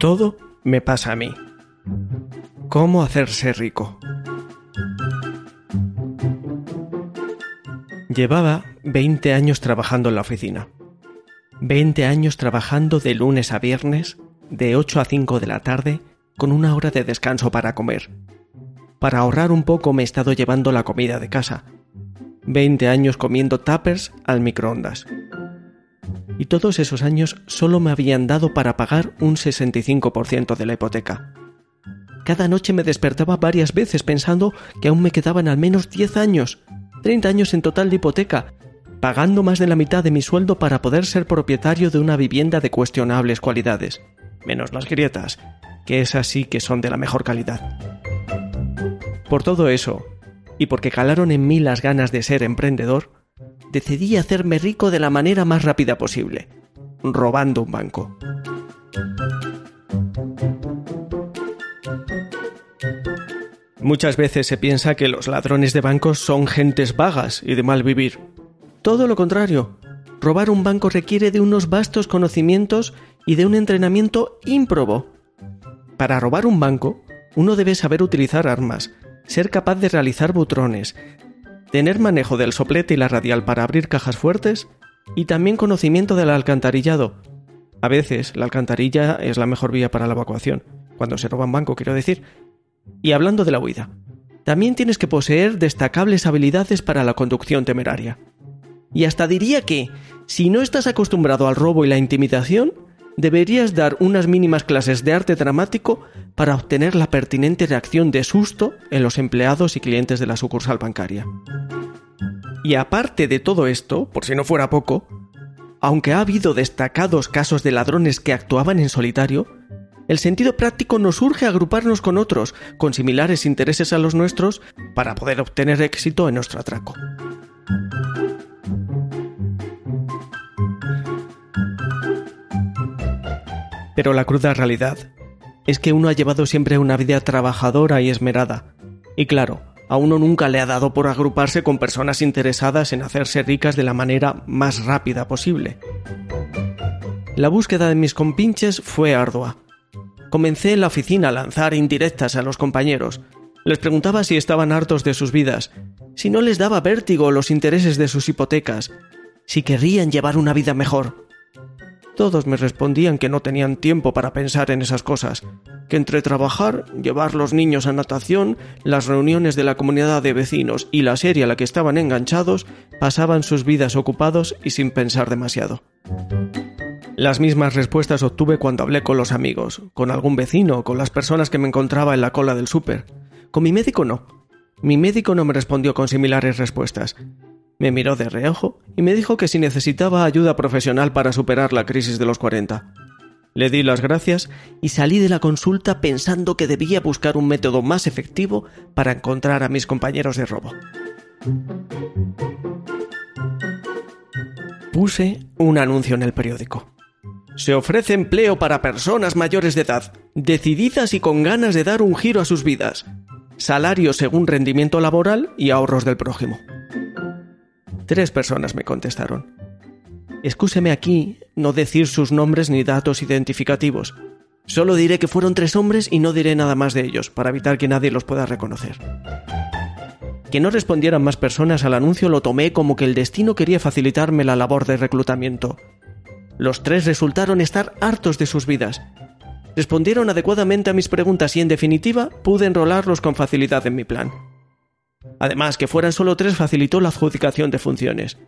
Todo me pasa a mí. ¿Cómo hacerse rico? Llevaba 20 años trabajando en la oficina. 20 años trabajando de lunes a viernes, de 8 a 5 de la tarde, con una hora de descanso para comer. Para ahorrar un poco me he estado llevando la comida de casa. 20 años comiendo tuppers al microondas y todos esos años solo me habían dado para pagar un 65% de la hipoteca. Cada noche me despertaba varias veces pensando que aún me quedaban al menos 10 años, 30 años en total de hipoteca, pagando más de la mitad de mi sueldo para poder ser propietario de una vivienda de cuestionables cualidades, menos las grietas, que es así que son de la mejor calidad. Por todo eso, y porque calaron en mí las ganas de ser emprendedor, decidí hacerme rico de la manera más rápida posible, robando un banco. Muchas veces se piensa que los ladrones de bancos son gentes vagas y de mal vivir. Todo lo contrario, robar un banco requiere de unos vastos conocimientos y de un entrenamiento ímprobo. Para robar un banco, uno debe saber utilizar armas, ser capaz de realizar butrones, tener manejo del soplete y la radial para abrir cajas fuertes y también conocimiento del alcantarillado. A veces la alcantarilla es la mejor vía para la evacuación, cuando se roba un banco quiero decir. Y hablando de la huida, también tienes que poseer destacables habilidades para la conducción temeraria. Y hasta diría que, si no estás acostumbrado al robo y la intimidación, deberías dar unas mínimas clases de arte dramático para obtener la pertinente reacción de susto en los empleados y clientes de la sucursal bancaria. Y aparte de todo esto, por si no fuera poco, aunque ha habido destacados casos de ladrones que actuaban en solitario, el sentido práctico nos urge agruparnos con otros, con similares intereses a los nuestros, para poder obtener éxito en nuestro atraco. Pero la cruda realidad es que uno ha llevado siempre una vida trabajadora y esmerada. Y claro, a uno nunca le ha dado por agruparse con personas interesadas en hacerse ricas de la manera más rápida posible. La búsqueda de mis compinches fue ardua. Comencé en la oficina a lanzar indirectas a los compañeros. Les preguntaba si estaban hartos de sus vidas, si no les daba vértigo los intereses de sus hipotecas, si querrían llevar una vida mejor. Todos me respondían que no tenían tiempo para pensar en esas cosas, que entre trabajar, llevar los niños a natación, las reuniones de la comunidad de vecinos y la serie a la que estaban enganchados, pasaban sus vidas ocupados y sin pensar demasiado. Las mismas respuestas obtuve cuando hablé con los amigos, con algún vecino, con las personas que me encontraba en la cola del súper. Con mi médico no. Mi médico no me respondió con similares respuestas, me miró de reojo y me dijo que si necesitaba ayuda profesional para superar la crisis de los 40. Le di las gracias y salí de la consulta pensando que debía buscar un método más efectivo para encontrar a mis compañeros de robo. Puse un anuncio en el periódico. Se ofrece empleo para personas mayores de edad, decididas y con ganas de dar un giro a sus vidas. Salario según rendimiento laboral y ahorros del prójimo. Tres personas me contestaron. Excúseme aquí no decir sus nombres ni datos identificativos. Solo diré que fueron tres hombres y no diré nada más de ellos, para evitar que nadie los pueda reconocer. Que no respondieran más personas al anuncio lo tomé como que el destino quería facilitarme la labor de reclutamiento. Los tres resultaron estar hartos de sus vidas. Respondieron adecuadamente a mis preguntas y en definitiva pude enrolarlos con facilidad en mi plan. Además, que fueran solo tres facilitó la adjudicación de funciones.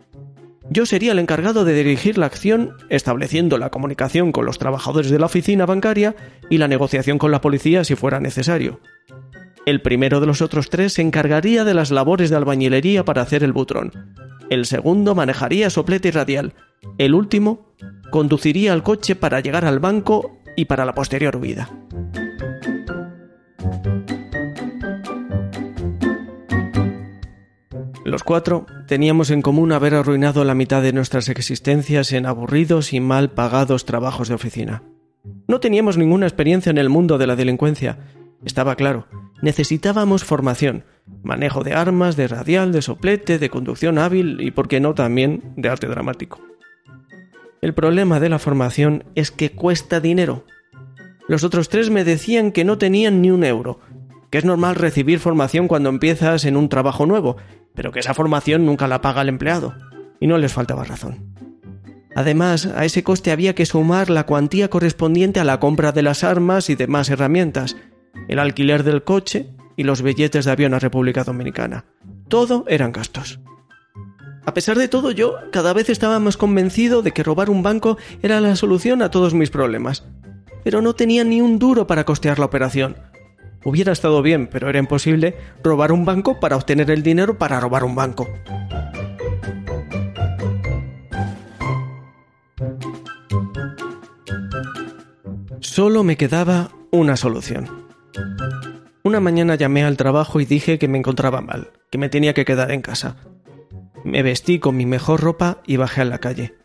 Yo sería el encargado de dirigir la acción, estableciendo la comunicación con los trabajadores de la oficina bancaria y la negociación con la policía si fuera necesario. El primero de los otros tres se encargaría de las labores de albañilería para hacer el butrón. El segundo manejaría soplete y radial. El último conduciría el coche para llegar al banco y para la posterior huida. Los cuatro teníamos en común haber arruinado la mitad de nuestras existencias en aburridos y mal pagados trabajos de oficina. No teníamos ninguna experiencia en el mundo de la delincuencia. Estaba claro, necesitábamos formación, manejo de armas, de radial, de soplete, de conducción hábil y, por qué no, también de arte dramático. El problema de la formación es que cuesta dinero. Los otros tres me decían que no tenían ni un euro, que es normal recibir formación cuando empiezas en un trabajo nuevo, pero que esa formación nunca la paga el empleado. Y no les faltaba razón. Además, a ese coste había que sumar la cuantía correspondiente a la compra de las armas y demás herramientas, el alquiler del coche y los billetes de avión a República Dominicana. Todo eran gastos. A pesar de todo, yo cada vez estaba más convencido de que robar un banco era la solución a todos mis problemas. Pero no tenía ni un duro para costear la operación. Hubiera estado bien, pero era imposible robar un banco para obtener el dinero para robar un banco. Solo me quedaba una solución. Una mañana llamé al trabajo y dije que me encontraba mal, que me tenía que quedar en casa. Me vestí con mi mejor ropa y bajé a la calle.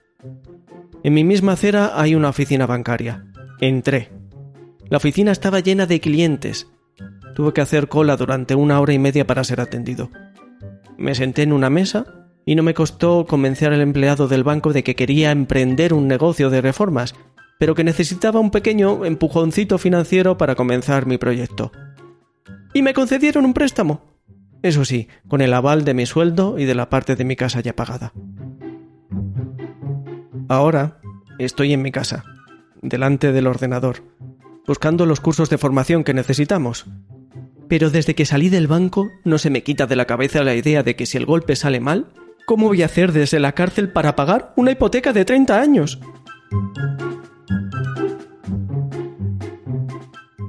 En mi misma acera hay una oficina bancaria. Entré. La oficina estaba llena de clientes. Tuve que hacer cola durante una hora y media para ser atendido. Me senté en una mesa y no me costó convencer al empleado del banco de que quería emprender un negocio de reformas pero que necesitaba un pequeño empujoncito financiero para comenzar mi proyecto. Y me concedieron un préstamo. Eso sí, con el aval de mi sueldo y de la parte de mi casa ya pagada. Ahora estoy en mi casa, delante del ordenador, buscando los cursos de formación que necesitamos. Pero desde que salí del banco no se me quita de la cabeza la idea de que si el golpe sale mal, ¿cómo voy a hacer desde la cárcel para pagar una hipoteca de 30 años?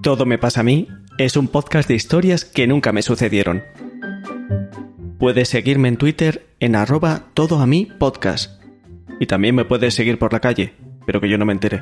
Todo me pasa a mí es un podcast de historias que nunca me sucedieron. Puedes seguirme en Twitter en arroba todo a mí podcast. Y también me puedes seguir por la calle, pero que yo no me entere.